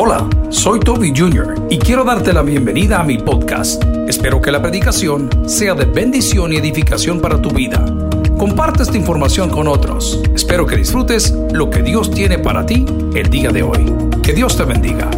Hola, soy Toby Jr. y quiero darte la bienvenida a mi podcast. Espero que la predicación sea de bendición y edificación para tu vida. Comparte esta información con otros. Espero que disfrutes lo que Dios tiene para ti el día de hoy. Que Dios te bendiga.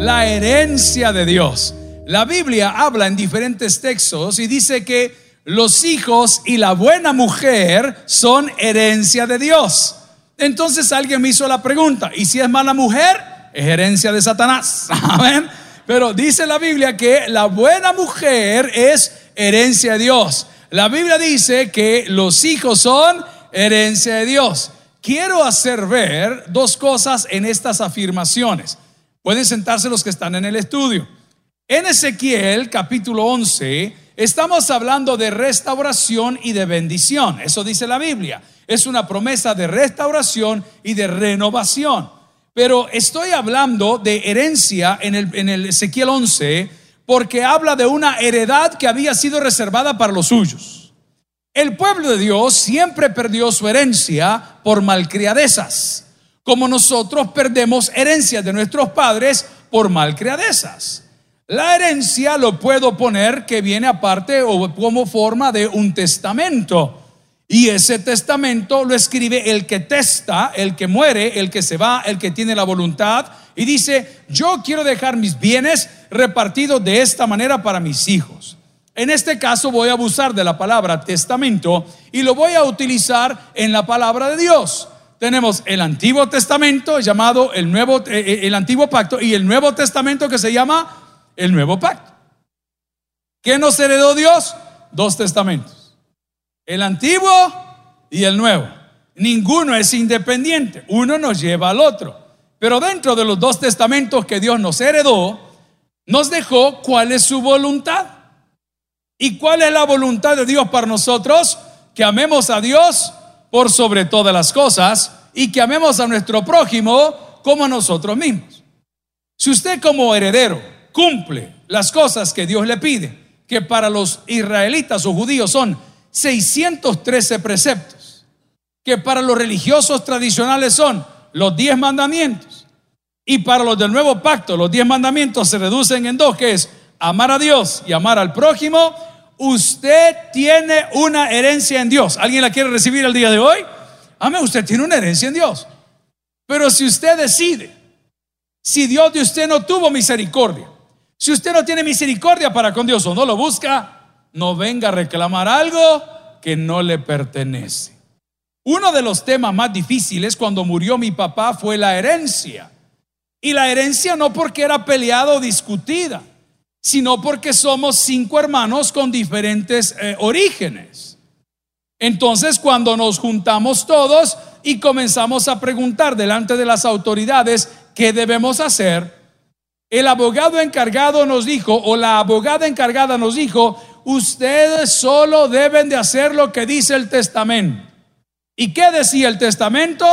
La herencia de Dios. La Biblia habla en diferentes textos y dice que los hijos y la buena mujer son herencia de Dios. Entonces alguien me hizo la pregunta, ¿y si es mala mujer? Es herencia de Satanás. Amén. Pero dice la Biblia que la buena mujer es herencia de Dios. La Biblia dice que los hijos son herencia de Dios. Quiero hacer ver dos cosas en estas afirmaciones. Pueden sentarse los que están en el estudio. En Ezequiel capítulo 11 estamos hablando de restauración y de bendición. Eso dice la Biblia. Es una promesa de restauración y de renovación. Pero estoy hablando de herencia en el, en el Ezequiel 11 porque habla de una heredad que había sido reservada para los suyos. El pueblo de Dios siempre perdió su herencia por malcriadezas, como nosotros perdemos herencia de nuestros padres por malcriadezas. La herencia lo puedo poner que viene aparte o como forma de un testamento. Y ese testamento lo escribe el que testa, el que muere, el que se va, el que tiene la voluntad. Y dice, yo quiero dejar mis bienes repartidos de esta manera para mis hijos. En este caso voy a abusar de la palabra testamento y lo voy a utilizar en la palabra de Dios. Tenemos el Antiguo Testamento llamado el Nuevo, eh, eh, el Antiguo Pacto y el Nuevo Testamento que se llama el Nuevo Pacto. ¿Qué nos heredó Dios? Dos testamentos el antiguo y el nuevo. Ninguno es independiente, uno nos lleva al otro. Pero dentro de los dos testamentos que Dios nos heredó, nos dejó cuál es su voluntad. ¿Y cuál es la voluntad de Dios para nosotros? Que amemos a Dios por sobre todas las cosas y que amemos a nuestro prójimo como a nosotros mismos. Si usted como heredero cumple las cosas que Dios le pide, que para los israelitas o judíos son 613 preceptos, que para los religiosos tradicionales son los 10 mandamientos. Y para los del nuevo pacto, los 10 mandamientos se reducen en dos, que es amar a Dios y amar al prójimo. Usted tiene una herencia en Dios. ¿Alguien la quiere recibir el día de hoy? Amén, usted tiene una herencia en Dios. Pero si usted decide, si Dios de usted no tuvo misericordia, si usted no tiene misericordia para con Dios o no lo busca, no venga a reclamar algo que no le pertenece. Uno de los temas más difíciles cuando murió mi papá fue la herencia. Y la herencia no porque era peleada o discutida, sino porque somos cinco hermanos con diferentes eh, orígenes. Entonces, cuando nos juntamos todos y comenzamos a preguntar delante de las autoridades qué debemos hacer, el abogado encargado nos dijo, o la abogada encargada nos dijo, ustedes solo deben de hacer lo que dice el testamento. ¿Y qué decía el testamento?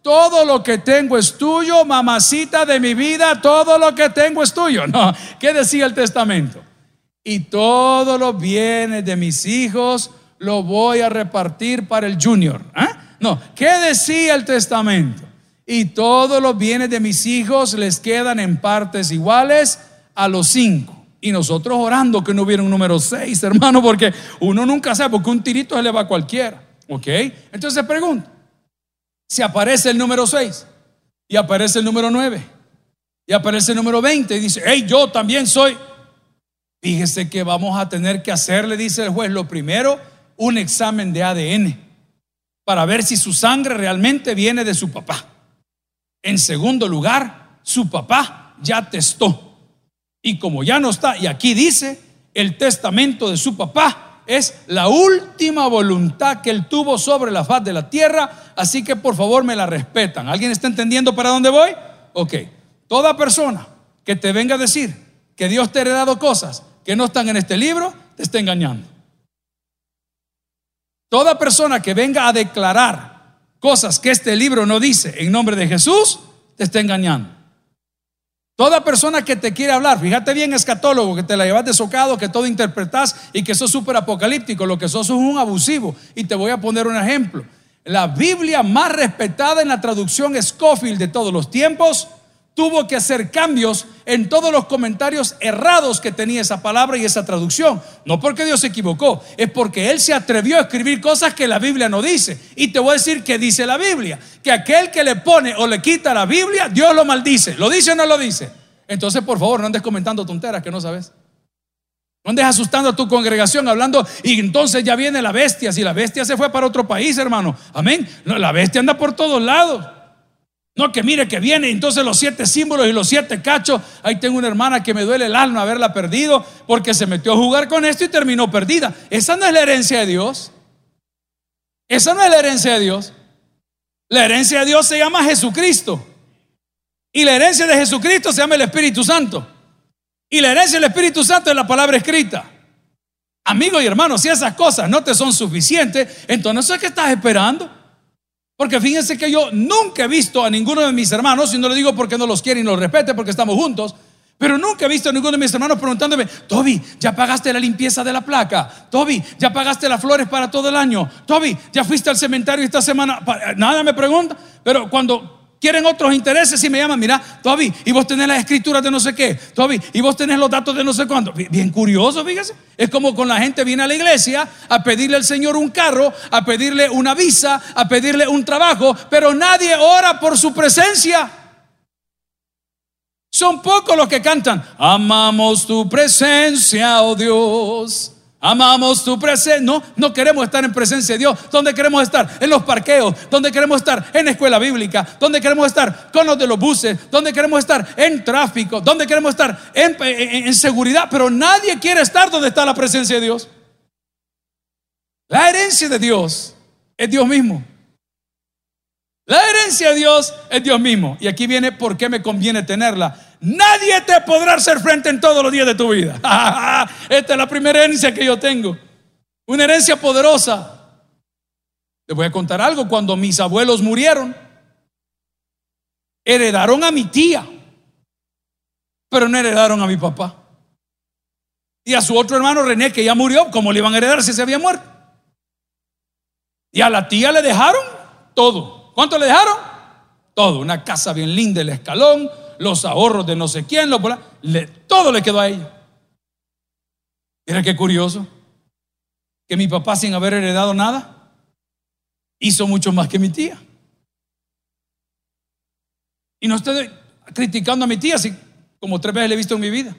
Todo lo que tengo es tuyo, mamacita de mi vida, todo lo que tengo es tuyo. No, ¿qué decía el testamento? Y todos los bienes de mis hijos lo voy a repartir para el junior. ¿Ah? No, ¿qué decía el testamento? Y todos los bienes de mis hijos les quedan en partes iguales a los cinco. Y nosotros orando que no hubiera un número 6, hermano, porque uno nunca sabe, porque un tirito se le va a cualquiera. ¿Ok? Entonces se pregunta, si aparece el número 6 y aparece el número 9 y aparece el número 20 y dice, hey, yo también soy. Fíjese que vamos a tener que hacerle, dice el juez, lo primero, un examen de ADN para ver si su sangre realmente viene de su papá. En segundo lugar, su papá ya testó y como ya no está, y aquí dice, el testamento de su papá es la última voluntad que él tuvo sobre la faz de la tierra, así que por favor me la respetan. ¿Alguien está entendiendo para dónde voy? Ok, toda persona que te venga a decir que Dios te ha heredado cosas que no están en este libro, te está engañando. Toda persona que venga a declarar cosas que este libro no dice en nombre de Jesús, te está engañando. Toda persona que te quiere hablar, fíjate bien, escatólogo, que te la llevas de socado, que todo interpretas y que sos súper apocalíptico, lo que sos es un abusivo. Y te voy a poner un ejemplo. la Biblia más respetada en la traducción Scofield de todos los tiempos, tuvo que hacer cambios en todos los comentarios errados que tenía esa palabra y esa traducción. No porque Dios se equivocó, es porque Él se atrevió a escribir cosas que la Biblia no dice. Y te voy a decir que dice la Biblia, que aquel que le pone o le quita la Biblia, Dios lo maldice. ¿Lo dice o no lo dice? Entonces, por favor, no andes comentando tonteras que no sabes. No andes asustando a tu congregación hablando y entonces ya viene la bestia. Si la bestia se fue para otro país, hermano. Amén. la bestia anda por todos lados. No, que mire que viene, entonces los siete símbolos y los siete cachos. Ahí tengo una hermana que me duele el alma haberla perdido porque se metió a jugar con esto y terminó perdida. Esa no es la herencia de Dios. Esa no es la herencia de Dios. La herencia de Dios se llama Jesucristo. Y la herencia de Jesucristo se llama el Espíritu Santo. Y la herencia del Espíritu Santo es la palabra escrita. Amigo y hermano, si esas cosas no te son suficientes, entonces ¿qué estás esperando? Porque fíjense que yo nunca he visto a ninguno de mis hermanos, y no lo digo porque no los quiere y no los respete, porque estamos juntos, pero nunca he visto a ninguno de mis hermanos preguntándome, Toby, ¿ya pagaste la limpieza de la placa? Toby, ¿ya pagaste las flores para todo el año? Toby, ¿ya fuiste al cementerio esta semana? Nada me pregunta, pero cuando quieren otros intereses y me llaman, mira, Toby, y vos tenés las escrituras de no sé qué, Toby, y vos tenés los datos de no sé cuánto. Bien curioso, fíjese. Es como con la gente viene a la iglesia a pedirle al Señor un carro, a pedirle una visa, a pedirle un trabajo, pero nadie ora por su presencia. Son pocos los que cantan, amamos tu presencia, oh Dios. Amamos tu presencia. No, no queremos estar en presencia de Dios. ¿Dónde queremos estar? En los parqueos. ¿Dónde queremos estar? En la escuela bíblica. ¿Dónde queremos estar? Con los de los buses. ¿Dónde queremos estar? En tráfico. ¿Dónde queremos estar? En seguridad. Pero nadie quiere estar donde está la presencia de Dios. La herencia de Dios es Dios mismo. La herencia de Dios es Dios mismo. Y aquí viene por qué me conviene tenerla Nadie te podrá hacer frente en todos los días de tu vida. Esta es la primera herencia que yo tengo. Una herencia poderosa. Les voy a contar algo. Cuando mis abuelos murieron, heredaron a mi tía, pero no heredaron a mi papá. Y a su otro hermano René, que ya murió, ¿cómo le iban a heredar si se había muerto? Y a la tía le dejaron todo. ¿Cuánto le dejaron? Todo. Una casa bien linda, el escalón, los ahorros de no sé quién, lo, le, todo le quedó a ella. Mira qué curioso, que mi papá sin haber heredado nada, hizo mucho más que mi tía. Y no estoy criticando a mi tía, así como tres veces le he visto en mi vida.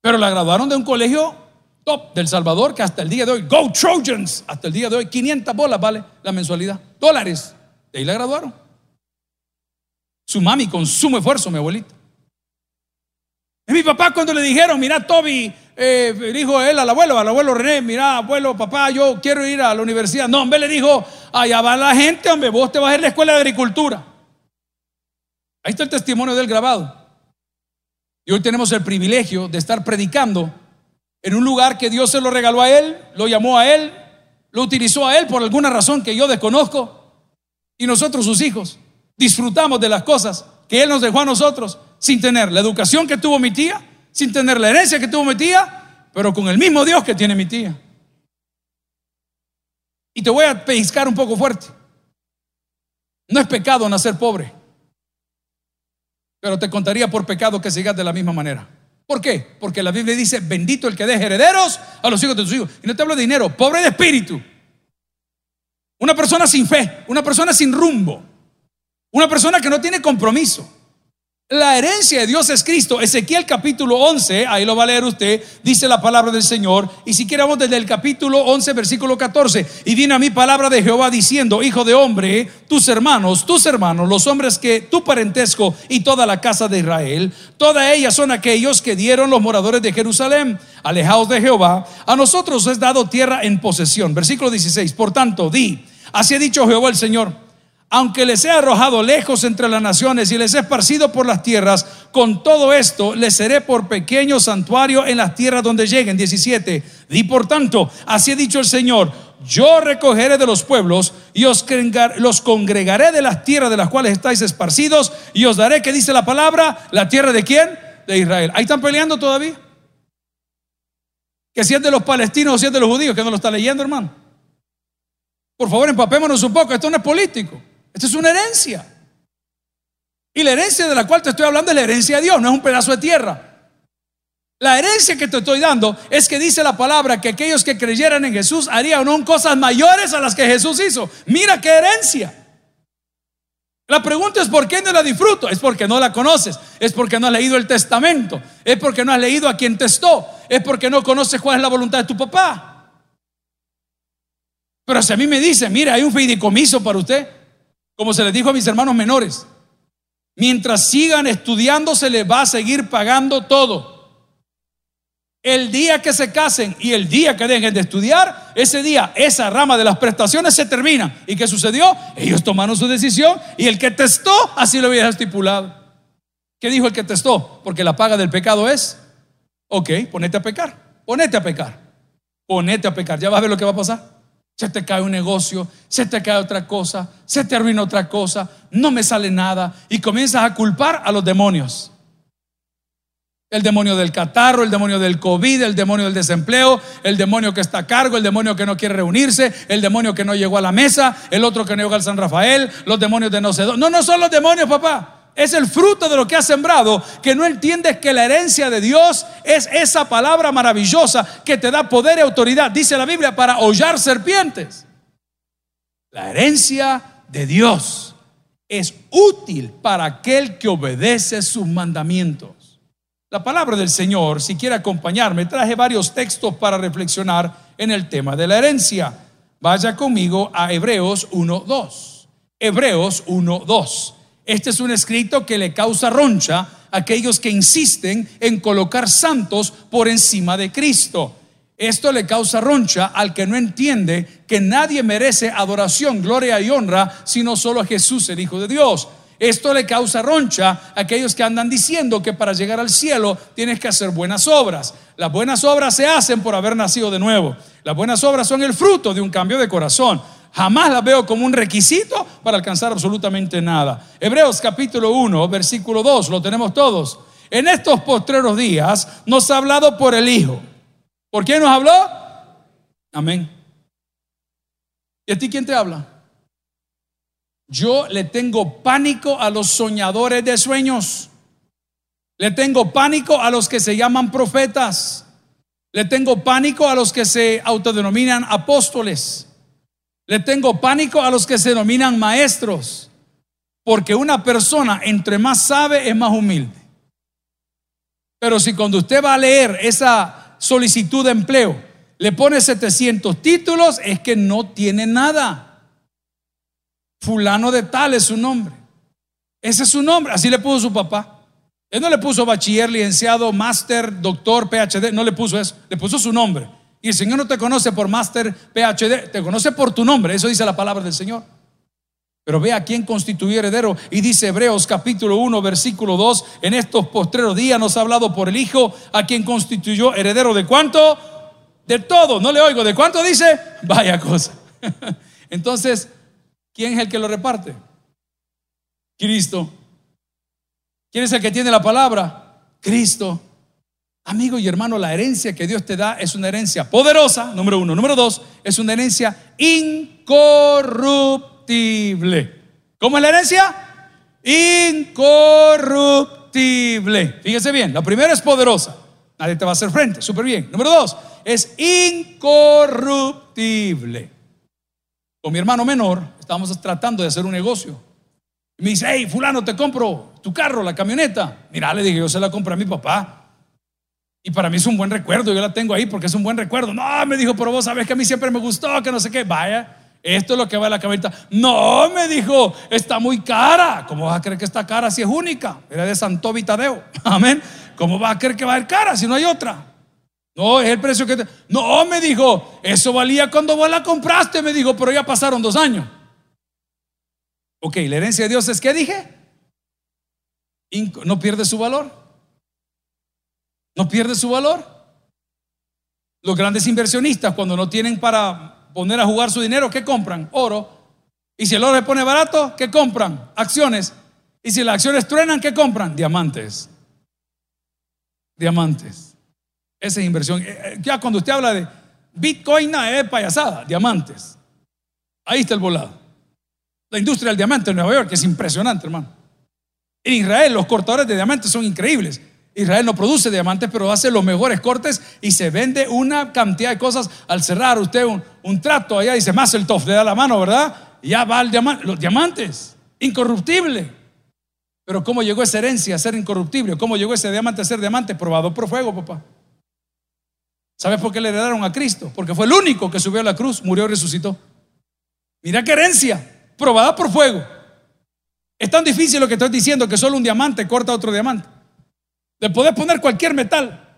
Pero la graduaron de un colegio top del Salvador que hasta el día de hoy, Go Trojans, hasta el día de hoy, 500 bolas vale la mensualidad, dólares. De ahí la graduaron. Su mami con sumo esfuerzo, mi abuelita. Y mi papá cuando le dijeron, mira Toby, eh, dijo él al abuelo, al abuelo René, mira abuelo, papá, yo quiero ir a la universidad. No, hombre le dijo, allá va la gente, hombre, vos te vas a ir a la escuela de agricultura. Ahí está el testimonio del grabado. Y hoy tenemos el privilegio de estar predicando en un lugar que Dios se lo regaló a él, lo llamó a él, lo utilizó a él por alguna razón que yo desconozco, y nosotros sus hijos disfrutamos de las cosas que Él nos dejó a nosotros sin tener la educación que tuvo mi tía, sin tener la herencia que tuvo mi tía, pero con el mismo Dios que tiene mi tía. Y te voy a pescar un poco fuerte. No es pecado nacer pobre, pero te contaría por pecado que sigas de la misma manera. ¿Por qué? Porque la Biblia dice, bendito el que deje herederos a los hijos de tus hijos. Y no te hablo de dinero, pobre de espíritu. Una persona sin fe, una persona sin rumbo. Una persona que no tiene compromiso. La herencia de Dios es Cristo. Ezequiel capítulo 11, ahí lo va a leer usted, dice la palabra del Señor. Y si queremos desde el capítulo 11, versículo 14. Y viene a mí palabra de Jehová diciendo, hijo de hombre, tus hermanos, tus hermanos, los hombres que tu parentesco y toda la casa de Israel, todas ellas son aquellos que dieron los moradores de Jerusalén, alejados de Jehová. A nosotros es dado tierra en posesión. Versículo 16. Por tanto, di, así ha dicho Jehová el Señor aunque les he arrojado lejos entre las naciones y les he esparcido por las tierras, con todo esto les seré por pequeño santuario en las tierras donde lleguen. 17. Y por tanto, así ha dicho el Señor, yo recogeré de los pueblos y os los congregaré de las tierras de las cuales estáis esparcidos y os daré, que dice la palabra, la tierra de quién? De Israel. Ahí están peleando todavía. Que si es de los palestinos o si es de los judíos, que no lo está leyendo, hermano. Por favor, empapémonos un poco. Esto no es político. Esto es una herencia. Y la herencia de la cual te estoy hablando es la herencia de Dios, no es un pedazo de tierra. La herencia que te estoy dando es que dice la palabra que aquellos que creyeran en Jesús harían aún cosas mayores a las que Jesús hizo. Mira qué herencia. La pregunta es por qué no la disfruto. Es porque no la conoces. Es porque no has leído el testamento. Es porque no has leído a quien testó. Es porque no conoces cuál es la voluntad de tu papá. Pero si a mí me dice, mira, hay un fideicomiso para usted, como se les dijo a mis hermanos menores, mientras sigan estudiando se les va a seguir pagando todo. El día que se casen y el día que dejen de estudiar, ese día esa rama de las prestaciones se termina. ¿Y qué sucedió? Ellos tomaron su decisión y el que testó así lo había estipulado. ¿Qué dijo el que testó? Porque la paga del pecado es, ok, ponete a pecar, ponete a pecar, ponete a pecar. Ya vas a ver lo que va a pasar. Se te cae un negocio, se te cae otra cosa, se te arruina otra cosa, no me sale nada y comienzas a culpar a los demonios. El demonio del catarro, el demonio del COVID, el demonio del desempleo, el demonio que está a cargo, el demonio que no quiere reunirse, el demonio que no llegó a la mesa, el otro que no llegó al San Rafael, los demonios de no sé dónde. No, no son los demonios, papá. Es el fruto de lo que has sembrado, que no entiendes que la herencia de Dios es esa palabra maravillosa que te da poder y autoridad, dice la Biblia, para hollar serpientes. La herencia de Dios es útil para aquel que obedece sus mandamientos. La palabra del Señor, si quiere acompañarme, traje varios textos para reflexionar en el tema de la herencia. Vaya conmigo a Hebreos 1.2. Hebreos 1.2. Este es un escrito que le causa roncha a aquellos que insisten en colocar santos por encima de Cristo. Esto le causa roncha al que no entiende que nadie merece adoración, gloria y honra, sino solo a Jesús, el Hijo de Dios. Esto le causa roncha a aquellos que andan diciendo que para llegar al cielo tienes que hacer buenas obras. Las buenas obras se hacen por haber nacido de nuevo. Las buenas obras son el fruto de un cambio de corazón. Jamás las veo como un requisito para alcanzar absolutamente nada. Hebreos capítulo 1, versículo 2, lo tenemos todos. En estos postreros días nos ha hablado por el Hijo. ¿Por quién nos habló? Amén. ¿Y a ti quién te habla? Yo le tengo pánico a los soñadores de sueños. Le tengo pánico a los que se llaman profetas. Le tengo pánico a los que se autodenominan apóstoles. Le tengo pánico a los que se denominan maestros. Porque una persona entre más sabe es más humilde. Pero si cuando usted va a leer esa solicitud de empleo le pone 700 títulos, es que no tiene nada. Fulano de tal es su nombre. Ese es su nombre. Así le puso su papá. Él no le puso bachiller, licenciado, máster, doctor, PhD. No le puso eso. Le puso su nombre. Y el Señor no te conoce por máster, PhD. Te conoce por tu nombre. Eso dice la palabra del Señor. Pero ve a quién constituyó heredero. Y dice Hebreos capítulo 1, versículo 2. En estos postreros días nos ha hablado por el Hijo, a quien constituyó heredero de cuánto? De todo. No le oigo. ¿De cuánto dice? Vaya cosa. Entonces, ¿Quién es el que lo reparte? Cristo. ¿Quién es el que tiene la palabra? Cristo. Amigo y hermano, la herencia que Dios te da es una herencia poderosa, número uno. Número dos, es una herencia incorruptible. ¿Cómo es la herencia? Incorruptible. Fíjese bien, la primera es poderosa. Nadie te va a hacer frente, súper bien. Número dos, es incorruptible. Con mi hermano menor estábamos tratando de hacer un negocio. Me dice, hey, fulano, te compro tu carro, la camioneta. Mira, le dije, yo se la compré a mi papá. Y para mí es un buen recuerdo, yo la tengo ahí porque es un buen recuerdo. No, me dijo, pero vos sabes que a mí siempre me gustó, que no sé qué. Vaya, esto es lo que va a la camioneta. No, me dijo, está muy cara. ¿Cómo vas a creer que está cara si es única? Era de Santo Vitadeo. Amén. ¿Cómo vas a creer que va a ser cara si no hay otra? No, es el precio que te... No, me dijo, eso valía cuando vos la compraste, me dijo, pero ya pasaron dos años. Ok, la herencia de Dios es que dije, no pierde su valor. No pierde su valor. Los grandes inversionistas cuando no tienen para poner a jugar su dinero, ¿qué compran? Oro. Y si el oro se pone barato, ¿qué compran? Acciones. Y si las acciones truenan, ¿qué compran? Diamantes. Diamantes. Esa es inversión. Eh, eh, ya cuando usted habla de Bitcoin, es payasada, diamantes. Ahí está el volado. La industria del diamante en Nueva York es impresionante, hermano. En Israel los cortadores de diamantes son increíbles. Israel no produce diamantes, pero hace los mejores cortes y se vende una cantidad de cosas. Al cerrar usted un, trato allá, dice más el tof, le da la mano, ¿verdad? Ya va el diamante, los diamantes, incorruptible. Pero ¿cómo llegó esa herencia a ser incorruptible? ¿Cómo llegó ese diamante a ser diamante? Probado por fuego, papá. ¿Sabes por qué le heredaron a Cristo? Porque fue el único que subió a la cruz, murió y resucitó. Mira qué herencia, probada por fuego. Es tan difícil lo que estoy diciendo que solo un diamante corta otro diamante. Le podés poner cualquier metal.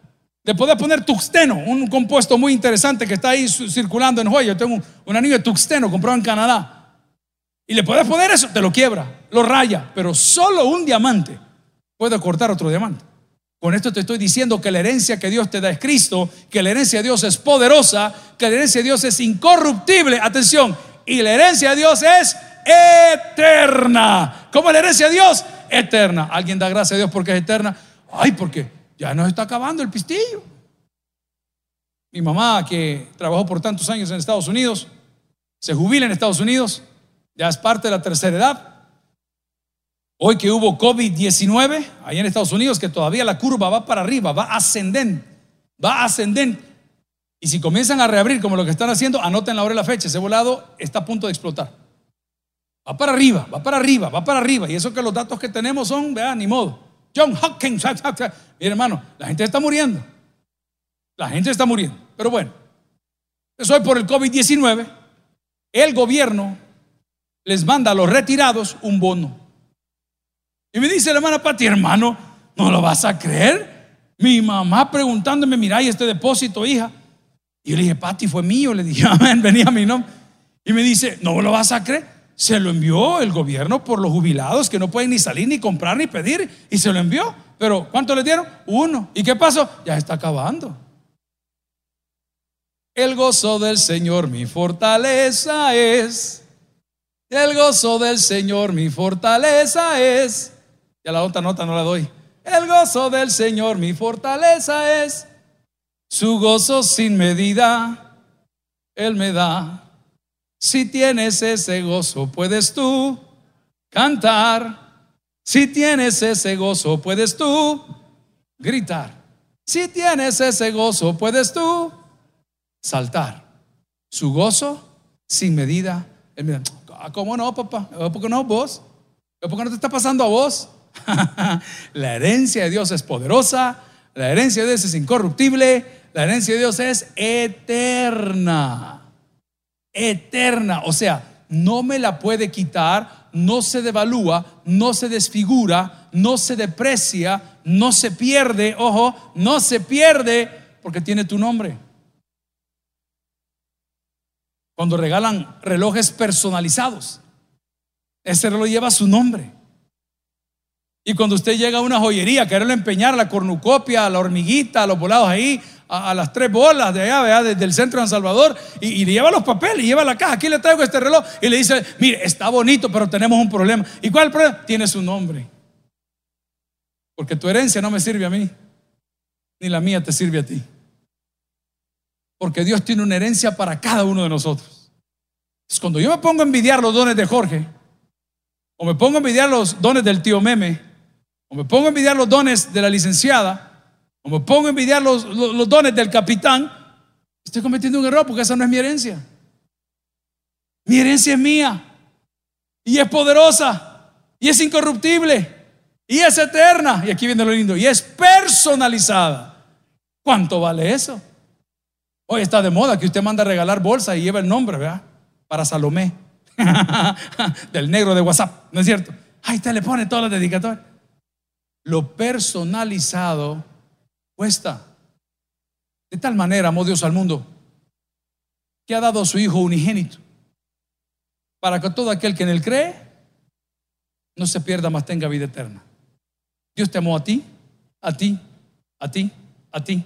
Le podés poner tuxteno, un compuesto muy interesante que está ahí circulando en joya. Yo tengo un, anillo de tuxteno comprado en Canadá. Y le podés poner eso, te lo quiebra, lo raya. Pero solo un diamante puede cortar otro diamante. Con esto te estoy diciendo que la herencia que Dios te da es Cristo, que la herencia de Dios es poderosa, que la herencia de Dios es incorruptible. Atención, y la herencia de Dios es eterna. ¿Cómo la herencia de Dios? Eterna. ¿Alguien da gracias a Dios porque es eterna? Ay, porque ya nos está acabando el pistillo. Mi mamá, que trabajó por tantos años en Estados Unidos, se jubila en Estados Unidos, ya es parte de la tercera edad. Hoy que hubo COVID-19 allá en Estados Unidos, que todavía la curva va para arriba, va ascendente, va ascendente. Y si comienzan a reabrir como lo que están haciendo, anoten la hora y la fecha. Ese volado está a punto de explotar. Va para arriba, va para arriba, va para arriba. Y eso que los datos que tenemos son, vean, ni modo. John Hopkins. Mire, hermano, la gente está muriendo. La gente está muriendo. Pero bueno, eso hoy por el COVID-19, el gobierno les manda a los retirados un bono. Y me dice la hermana Pati, hermano, ¿no lo vas a creer? Mi mamá preguntándome, mira, ¿y este depósito, hija? Y yo le dije, Pati, fue mío. Le dije, amén, venía a mi nombre. Y me dice, ¿no lo vas a creer? Se lo envió el gobierno por los jubilados que no pueden ni salir, ni comprar, ni pedir. Y se lo envió. Pero ¿cuánto le dieron? Uno. ¿Y qué pasó? Ya está acabando. El gozo del Señor mi fortaleza es. El gozo del Señor mi fortaleza es. Ya la otra nota no la doy. El gozo del Señor mi fortaleza es. Su gozo sin medida, Él me da. Si tienes ese gozo, puedes tú cantar. Si tienes ese gozo, puedes tú gritar. Si tienes ese gozo, puedes tú saltar. Su gozo sin medida. Ah, ¿Cómo no, papá? ¿Por qué no vos? ¿Por qué no te está pasando a vos? la herencia de Dios es poderosa, la herencia de Dios es incorruptible, la herencia de Dios es eterna eterna. O sea, no me la puede quitar, no se devalúa, no se desfigura, no se deprecia, no se pierde, ojo, no se pierde porque tiene tu nombre. Cuando regalan relojes personalizados, ese reloj lleva su nombre. Y cuando usted llega a una joyería, quererlo empeñar, la cornucopia, la hormiguita, los volados ahí, a, las tres bolas de allá, desde el centro de San Salvador, y, le lleva los papeles, y lleva la caja. Aquí le traigo este reloj. Y le dice, mire, está bonito, pero tenemos un problema. ¿Y cuál el problema? Tiene su nombre. Porque tu herencia no me sirve a mí, ni la mía te sirve a ti. Porque Dios tiene una herencia para cada uno de nosotros. Es cuando yo me pongo a envidiar los dones de Jorge, o me pongo a envidiar los dones del tío Meme, o me pongo a envidiar los dones de la licenciada, o me pongo a envidiar los, dones del capitán, estoy cometiendo un error porque esa no es mi herencia. Mi herencia es mía y es poderosa y es incorruptible y es eterna. Y aquí viene lo lindo y es personalizada. ¿Cuánto vale eso? Hoy está de moda que usted manda a regalar bolsa y lleva el nombre, ¿verdad? Para Salomé, del negro de WhatsApp, ¿no es cierto? Ahí usted le pone todas las dedicatorias. Lo personalizado cuesta. De tal manera amó Dios al mundo que ha dado a su Hijo unigénito para que todo aquel que en él cree no se pierda, más tenga vida eterna. Dios te amó a ti, a ti, a ti, a ti,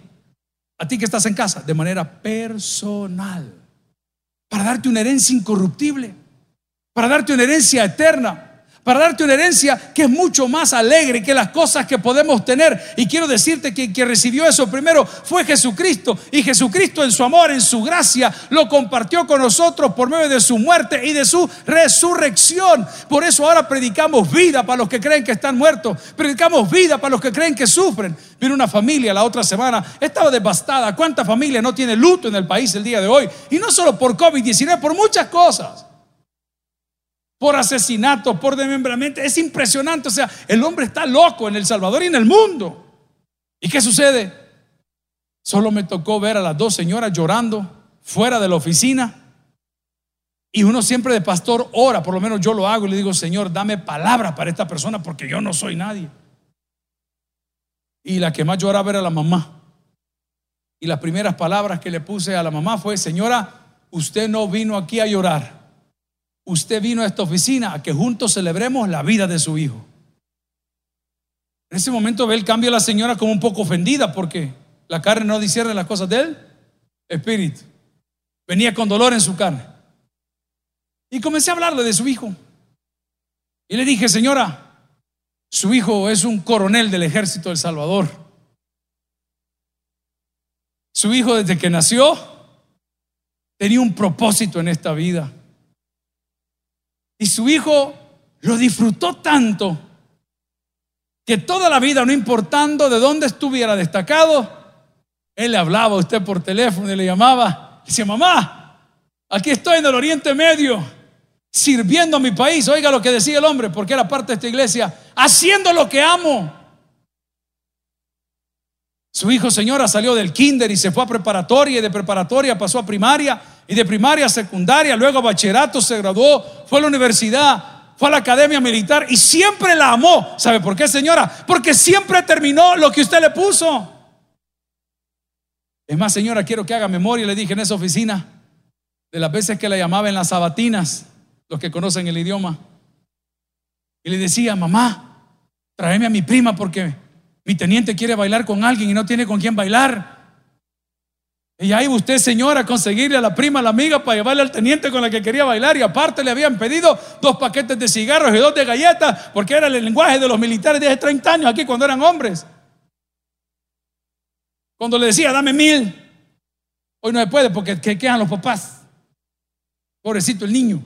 a ti que estás en casa, de manera personal, para darte una herencia incorruptible, para darte una herencia eterna para darte una herencia que es mucho más alegre que las cosas que podemos tener. Y quiero decirte que que recibió eso primero fue Jesucristo. Y Jesucristo en su amor, en su gracia, lo compartió con nosotros por medio de su muerte y de su resurrección. Por eso ahora predicamos vida para los que creen que están muertos. Predicamos vida para los que creen que sufren. Vino una familia la otra semana, estaba devastada. ¿Cuánta familia no tiene luto en el país el día de hoy? Y no solo por COVID-19, por muchas cosas por asesinato, por desmembramiento. Es impresionante. O sea, el hombre está loco en El Salvador y en el mundo. ¿Y qué sucede? Solo me tocó ver a las dos señoras llorando fuera de la oficina. Y uno siempre de pastor ora, por lo menos yo lo hago y le digo, Señor, dame palabra para esta persona porque yo no soy nadie. Y la que más lloraba era la mamá. Y las primeras palabras que le puse a la mamá fue, señora, usted no vino aquí a llorar usted vino a esta oficina a que juntos celebremos la vida de su hijo. En ese momento ve el cambio a la señora como un poco ofendida porque la carne no discierne las cosas de él, espíritu. Venía con dolor en su carne. Y comencé a hablarle de su hijo. Y le dije, señora, su hijo es un coronel del ejército del Salvador. Su hijo desde que nació tenía un propósito en esta vida. Y su hijo lo disfrutó tanto que toda la vida, no importando de dónde estuviera destacado, él le hablaba a usted por teléfono y le llamaba. Decía, mamá, aquí estoy en el Oriente Medio, sirviendo a mi país. Oiga lo que decía el hombre, porque era parte de esta iglesia, haciendo lo que amo. Su hijo, señora, salió del kinder y se fue a preparatoria y de preparatoria pasó a primaria y de primaria a secundaria, luego bachillerato, se graduó, fue a la universidad, fue a la academia militar y siempre la amó. ¿Sabe por qué, señora? Porque siempre terminó lo que usted le puso. Es más, señora, quiero que haga memoria, le dije en esa oficina, de las veces que la llamaba en las sabatinas, los que conocen el idioma. Y le decía, mamá, tráeme a mi prima porque mi teniente quiere bailar con alguien y no tiene con quién bailar. Y ahí usted, señora, conseguirle a la prima, a la amiga, para llevarle al teniente con la que quería bailar. Y aparte le habían pedido dos paquetes de cigarros y dos de galletas, porque era el lenguaje de los militares de hace 30 años aquí cuando eran hombres. Cuando le decía, dame mil, hoy no se puede porque quedan los papás. Pobrecito el niño.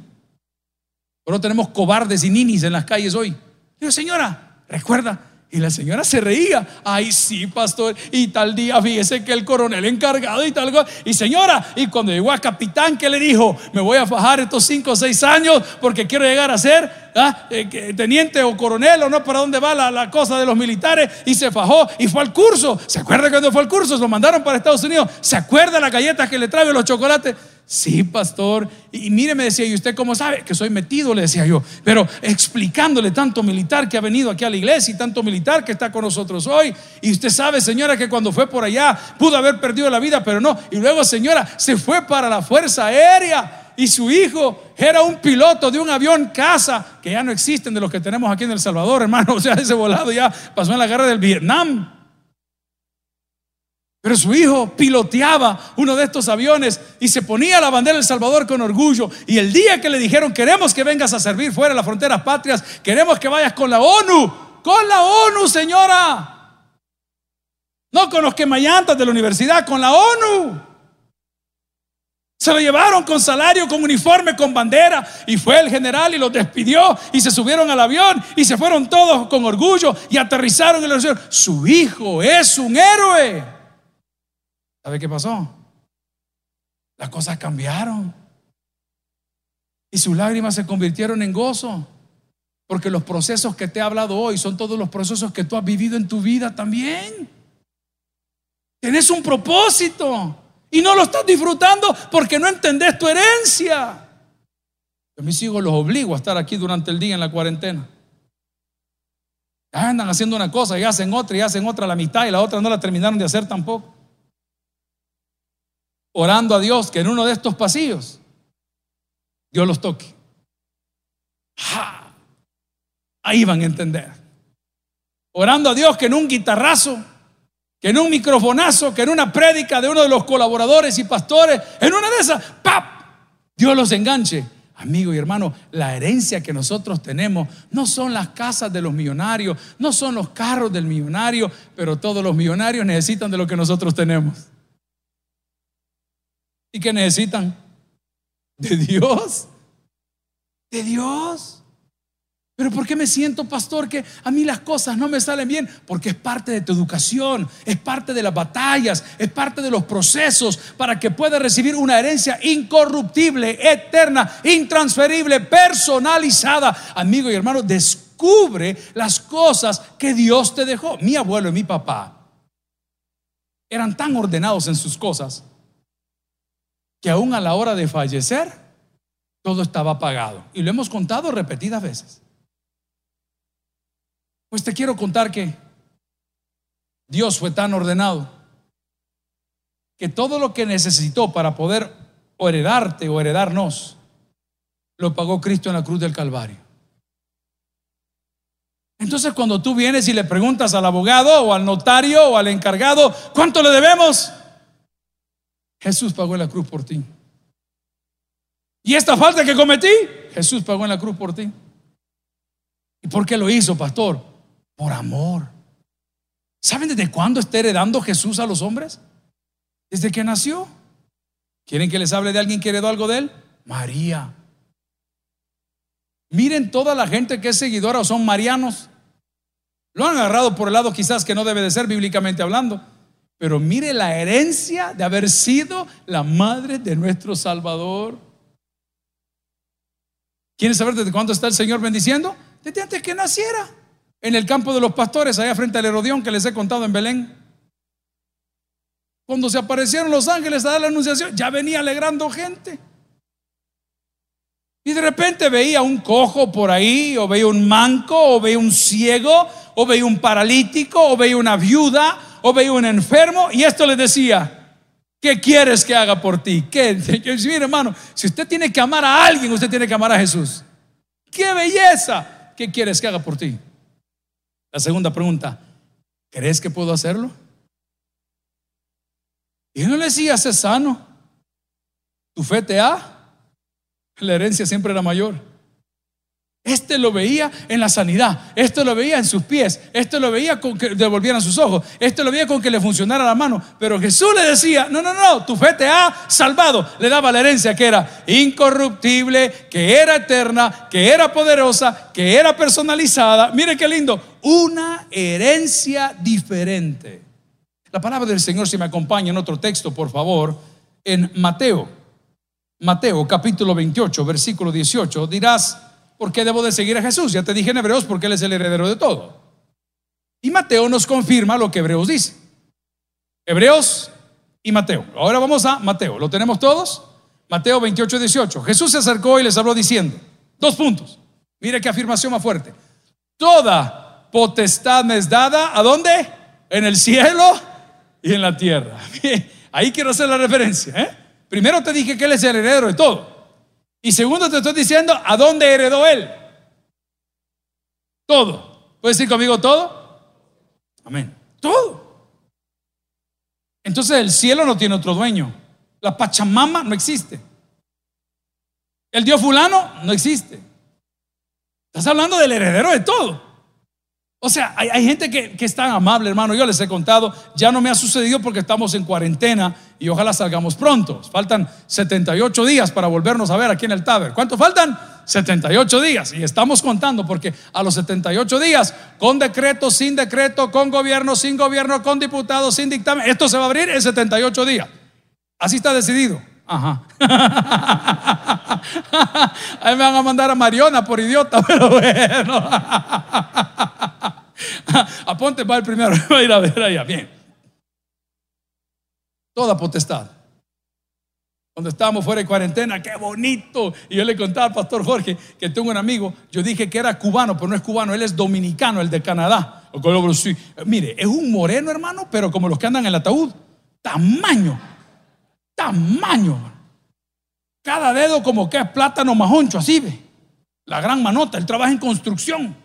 Pero tenemos cobardes y ninis en las calles hoy. Digo, señora, recuerda, y la señora se reía. Ay, sí, pastor. Y tal día, fíjese que el coronel encargado y tal. Y señora, y cuando llegó a capitán, ¿qué le dijo? Me voy a fajar estos cinco o seis años porque quiero llegar a ser ¿ah? eh, teniente o coronel o no, para dónde va la, cosa de los militares. Y se fajó y fue al curso. ¿Se acuerda cuando fue al curso? Lo mandaron para Estados Unidos. ¿Se acuerda las galletas que le trae los chocolates? Sí, pastor. Y, mire, me decía, ¿y usted cómo sabe? Que soy metido, le decía yo. Pero explicándole tanto militar que ha venido aquí a la iglesia y tanto militar que está con nosotros hoy. Y usted sabe, señora, que cuando fue por allá pudo haber perdido la vida, pero no. Y luego, señora, se fue para la Fuerza Aérea. Y su hijo era un piloto de un avión casa, que ya no existen de los que tenemos aquí en El Salvador, hermano. O sea, ese volado ya pasó en la guerra del Vietnam. Pero su hijo piloteaba uno de estos aviones y se ponía la bandera del Salvador con orgullo. Y el día que le dijeron, queremos que vengas a servir fuera de las fronteras patrias, queremos que vayas con la ONU, con la ONU, señora. No con los quemallantas de la universidad, con la ONU. Se lo llevaron con salario, con uniforme, con bandera. Y fue el general y los despidió y se subieron al avión y se fueron todos con orgullo y aterrizaron en el avión. Su hijo es un héroe. ¿Sabe qué pasó? Las cosas cambiaron. Y sus lágrimas se convirtieron en gozo. Porque los procesos que te he hablado hoy son todos los procesos que tú has vivido en tu vida también. Tienes un propósito y no lo estás disfrutando porque no entendés tu herencia. A mis hijos los obligo a estar aquí durante el día en la cuarentena. andan haciendo una cosa y hacen otra y hacen otra la mitad y la otra no la terminaron de hacer tampoco orando a Dios que en uno de estos pasillos Dios los toque. Ahí van a entender. Orando a Dios que en un guitarrazo, que en un microfonazo, que en una prédica de uno de los colaboradores y pastores, en una de esas, ¡pap! Dios los enganche Amigo y hermano, la herencia que nosotros tenemos no son las casas de los millonarios, no son los carros del millonario, pero todos los millonarios necesitan de lo que nosotros tenemos. ¿Y qué necesitan? De Dios. De Dios. Pero ¿por qué me siento, pastor, que a mí las cosas no me salen bien? Porque es parte de tu educación, es parte de las batallas, es parte de los procesos para que puedas recibir una herencia incorruptible, eterna, intransferible, personalizada. Amigo y hermano, descubre las cosas que Dios te dejó. Mi abuelo y mi papá eran tan ordenados en sus cosas que aún a la hora de fallecer, todo estaba pagado. Y lo hemos contado repetidas veces. Pues te quiero contar que Dios fue tan ordenado que todo lo que necesitó para poder heredarte o heredarnos, lo pagó Cristo en la cruz del Calvario. Entonces cuando tú vienes y le preguntas al abogado o al notario o al encargado, ¿cuánto le debemos? Jesús pagó en la cruz por ti. ¿Y esta falta que cometí? Jesús pagó en la cruz por ti. ¿Y por qué lo hizo, pastor? Por amor. ¿Saben desde cuándo está heredando Jesús a los hombres? Desde que nació. ¿Quieren que les hable de alguien que heredó algo de él? María. Miren toda la gente que es seguidora o son marianos. Lo han agarrado por el lado quizás que no debe de ser bíblicamente hablando. Pero mire la herencia de haber sido la madre de nuestro Salvador. ¿Quieren saber desde cuándo está el Señor bendiciendo? Desde antes que naciera en el campo de los pastores, allá frente al Herodión que les he contado en Belén. Cuando se aparecieron los ángeles a dar la anunciación, ya venía alegrando gente. Y de repente veía un cojo por ahí, o veía un manco, o veía un ciego, o veía un paralítico, o veía una viuda, o veía un enfermo, y esto le decía, ¿qué quieres que haga por ti? ¿Qué? Mire hermano, si usted tiene que amar a alguien, usted tiene que amar a Jesús. ¡Qué belleza! ¿Qué quieres que haga por ti? La segunda pregunta, ¿crees que puedo hacerlo? Y no le decía, sé sano. Tu fe te ha. La herencia siempre era mayor. Este lo veía en la sanidad, este lo veía en sus pies, este lo veía con que devolvieran sus ojos, este lo veía con que le funcionara la mano. Pero Jesús le decía, no, no, no, tu fe te ha salvado. Le daba la herencia que era incorruptible, que era eterna, que era poderosa, que era personalizada. Mire qué lindo, una herencia diferente. La palabra del Señor, si me acompaña en otro texto, por favor, en Mateo, Mateo capítulo 28, versículo 18, dirás, ¿por qué debo de seguir a Jesús? Ya te dije en Hebreos porque Él es el heredero de todo. Y Mateo nos confirma lo que Hebreos dice. Hebreos y Mateo. Ahora vamos a Mateo. ¿Lo tenemos todos? Mateo 28, 18. Jesús se acercó y les habló diciendo, dos puntos. Mire qué afirmación más fuerte. Toda potestad me es dada, ¿a dónde? En el cielo y en la tierra. Ahí quiero hacer la referencia. ¿eh? Primero te dije que Él es el heredero de todo. Y segundo, te estoy diciendo a dónde heredó él. Todo. ¿Puedes decir conmigo todo? Amén. Todo. Entonces el cielo no tiene otro dueño. La Pachamama no existe. El Dios fulano no existe. Estás hablando del heredero de todo. O sea, hay, gente que, que, es tan amable, hermano. Yo les he contado, ya no me ha sucedido porque estamos en cuarentena y ojalá salgamos pronto. Faltan 78 días para volvernos a ver aquí en el Taber. ¿Cuánto faltan? 78 días. Y estamos contando porque a los 78 días, con decreto, sin decreto, con gobierno, sin gobierno, con diputados, sin dictamen, esto se va a abrir en 78 días. Así está decidido. Ajá. Ahí me van a mandar a Mariona por idiota. Aponte va el primero, va a ir a ver allá. Bien. Toda potestad. Cuando estábamos fuera de cuarentena, qué bonito. Y yo le contaba al pastor Jorge que tengo un amigo. Yo dije que era cubano, pero no es cubano, él es dominicano, el de Canadá. Mire, es un moreno, hermano, pero como los que andan en el ataúd. Tamaño tamaño. Cada dedo como que es plátano majoncho, así ve. La gran manota, él trabaja en construcción.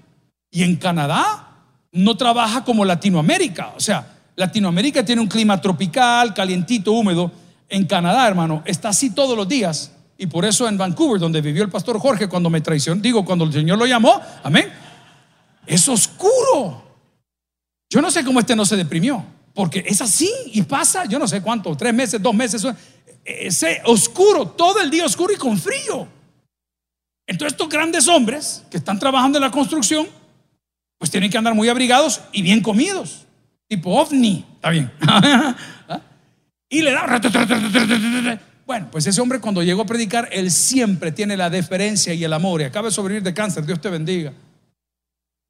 Y en Canadá no trabaja como Latinoamérica. O sea, Latinoamérica tiene un clima tropical, calientito, húmedo. En Canadá, hermano, está así todos los días. Y por eso en Vancouver, donde vivió el pastor Jorge, cuando me traicionó, digo, cuando el Señor lo llamó, amén, es oscuro. Yo no sé cómo este no se deprimió, porque es así y pasa, yo no sé cuánto, tres meses, dos meses, es oscuro, todo el día oscuro y con frío. Entonces estos grandes hombres que están trabajando en la construcción, pues tienen que andar muy abrigados y bien comidos, tipo ovni, está bien. ¿Ah? y le da... Bueno, pues ese hombre cuando llegó a predicar, él siempre tiene la deferencia y el amor y acaba de sobrevivir de cáncer, Dios te bendiga.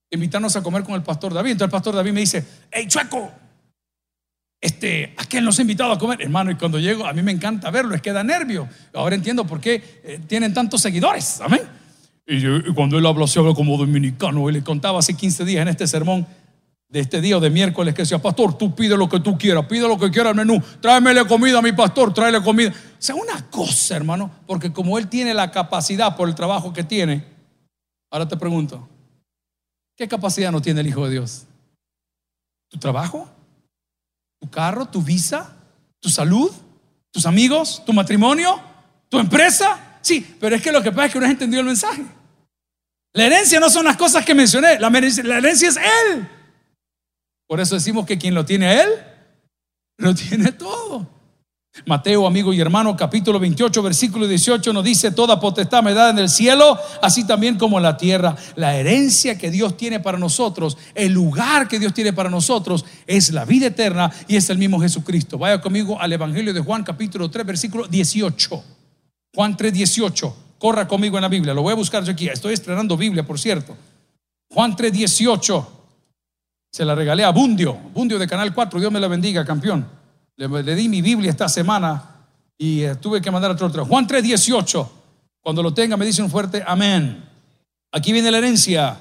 Invitarnos a comer con el pastor David. Entonces el pastor David me dice, hey, chueco, este, ¿a quién nos ha invitado a comer? Hermano, y cuando llego, a mí me encanta verlo, es que da nervio. Ahora entiendo por qué eh, tienen tantos seguidores. Amén. Y, cuando él habló, se habla como dominicano. Y le contaba hace 15 días en este sermón de este día de miércoles que decía, pastor, tú pide lo que tú quieras, pide lo que quiera al menú, tráemele comida a mi pastor, tráele comida. O sea, una cosa, hermano, porque como él tiene la capacidad por el trabajo que tiene, ahora te pregunto, ¿qué capacidad no tiene el Hijo de Dios? ¿Tu trabajo? ¿Tu carro? ¿Tu visa? ¿Tu salud? ¿Tus amigos? ¿Tu matrimonio? ¿Tu empresa? Sí, pero es que lo que pasa es que no has entendido el mensaje. La herencia no son las cosas que mencioné, la herencia es Él. Por eso decimos que quien lo tiene Él, lo tiene todo. Mateo, amigo y hermano, capítulo 28, versículo 18 nos dice, toda potestad me da en el cielo, así también como en la tierra. La herencia que Dios tiene para nosotros, el lugar que Dios tiene para nosotros es la vida eterna y es el mismo Jesucristo. Vaya conmigo al Evangelio de Juan, capítulo 3, versículo 18. Juan 3, 18. Corra conmigo en la Biblia. Lo voy a buscar yo aquí. Estoy estrenando Biblia, por cierto. Juan 3, 18. Se la regalé a Bundio, Bundio de Canal 4, Dios me la bendiga, campeón. Le, di mi Biblia esta semana y eh, tuve que mandar otro, otro. Juan 3, 18. Cuando lo tenga me dice un fuerte amén. Aquí viene la herencia.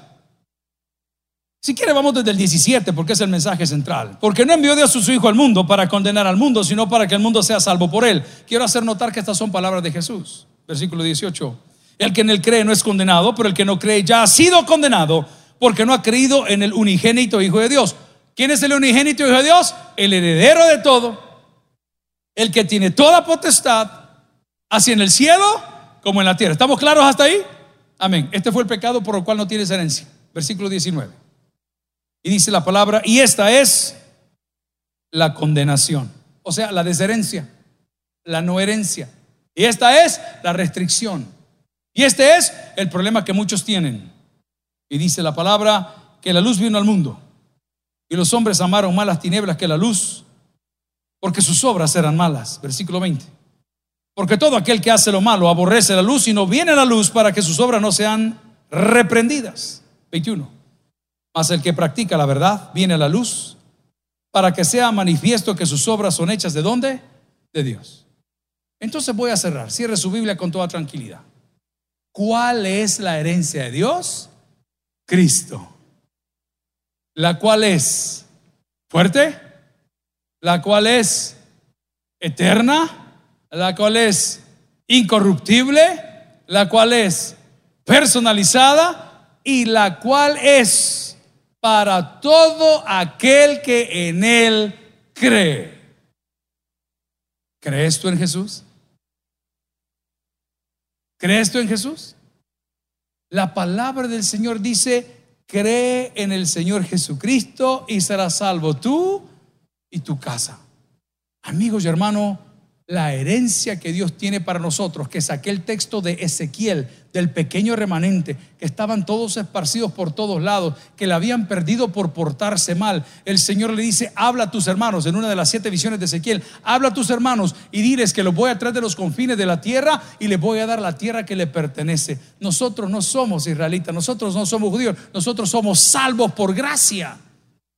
Si quiere vamos desde el 17 porque es el mensaje central. Porque no envió Dios a su Hijo al mundo para condenar al mundo, sino para que el mundo sea salvo por él. Quiero hacer notar que estas son palabras de Jesús. Versículo 18. El que en él cree no es condenado, pero el que no cree ya ha sido condenado porque no ha creído en el unigénito Hijo de Dios. ¿Quién es el unigénito Hijo de Dios? El heredero de todo, el que tiene toda potestad, así en el cielo como en la tierra. ¿Estamos claros hasta ahí? Amén. Este fue el pecado por el cual no tienes herencia. Versículo 19. Y dice la palabra, y esta es la condenación, o sea, la desherencia, la no herencia. Y esta es la restricción. Y este es el problema que muchos tienen. Y dice la palabra que la luz vino al mundo. Y los hombres amaron más las tinieblas que la luz, porque sus obras eran malas. Versículo 20. Porque todo aquel que hace lo malo aborrece la luz y no viene a la luz para que sus obras no sean reprendidas. 21. Mas el que practica la verdad viene a la luz para que sea manifiesto que sus obras son hechas de dónde? De Dios. Entonces voy a cerrar. Cierre su Biblia con toda tranquilidad. ¿Cuál es la herencia de Dios? Cristo, la cual es fuerte, la cual es eterna, la cual es incorruptible, la cual es personalizada y la cual es para todo aquel que en él cree. ¿Crees tú en Jesús? ¿Crees tú en Jesús? La palabra del Señor dice, cree en el Señor Jesucristo y serás salvo tú y tu casa. Amigos y hermanos, la herencia que Dios tiene para nosotros, que saqué el texto de Ezequiel, del pequeño remanente, que estaban todos esparcidos por todos lados, que la habían perdido por portarse mal. El Señor le dice, habla a tus hermanos, en una de las siete visiones de Ezequiel, habla a tus hermanos y diles que los voy a traer de los confines de la tierra y les voy a dar la tierra que le pertenece. Nosotros no somos israelitas, nosotros no somos judíos, nosotros somos salvos por gracia.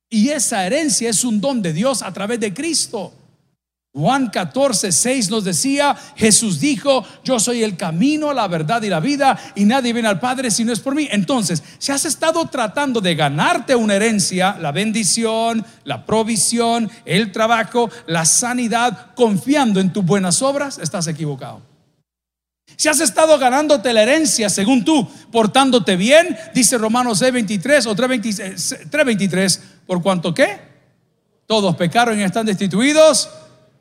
Y esa herencia es un don de Dios a través de Cristo. Juan 14, 6 nos decía, Jesús dijo, yo soy el camino, la verdad y la vida, y nadie viene al Padre si no es por mí. Entonces, si has estado tratando de ganarte una herencia, la bendición, la provisión, el trabajo, la sanidad, confiando en tus buenas obras, estás equivocado. Si has estado ganándote la herencia según tú, portándote bien, dice Romanos 6, 23 o 3, 23, por cuanto que todos pecaron y están destituidos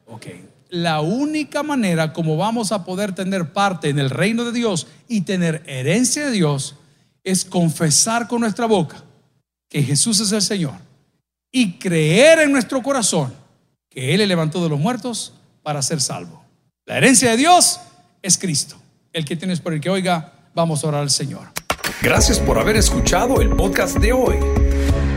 Ok. la única manera como vamos a poder tener parte en el reino de Dios y tener herencia de Dios es confesar con nuestra boca que Jesús es el Señor y creer en nuestro corazón que Él le levantó de los muertos para ser salvo. La herencia de Dios es Cristo. El que tienes por el que oiga, vamos a orar al Señor. Gracias por haber escuchado el podcast de hoy.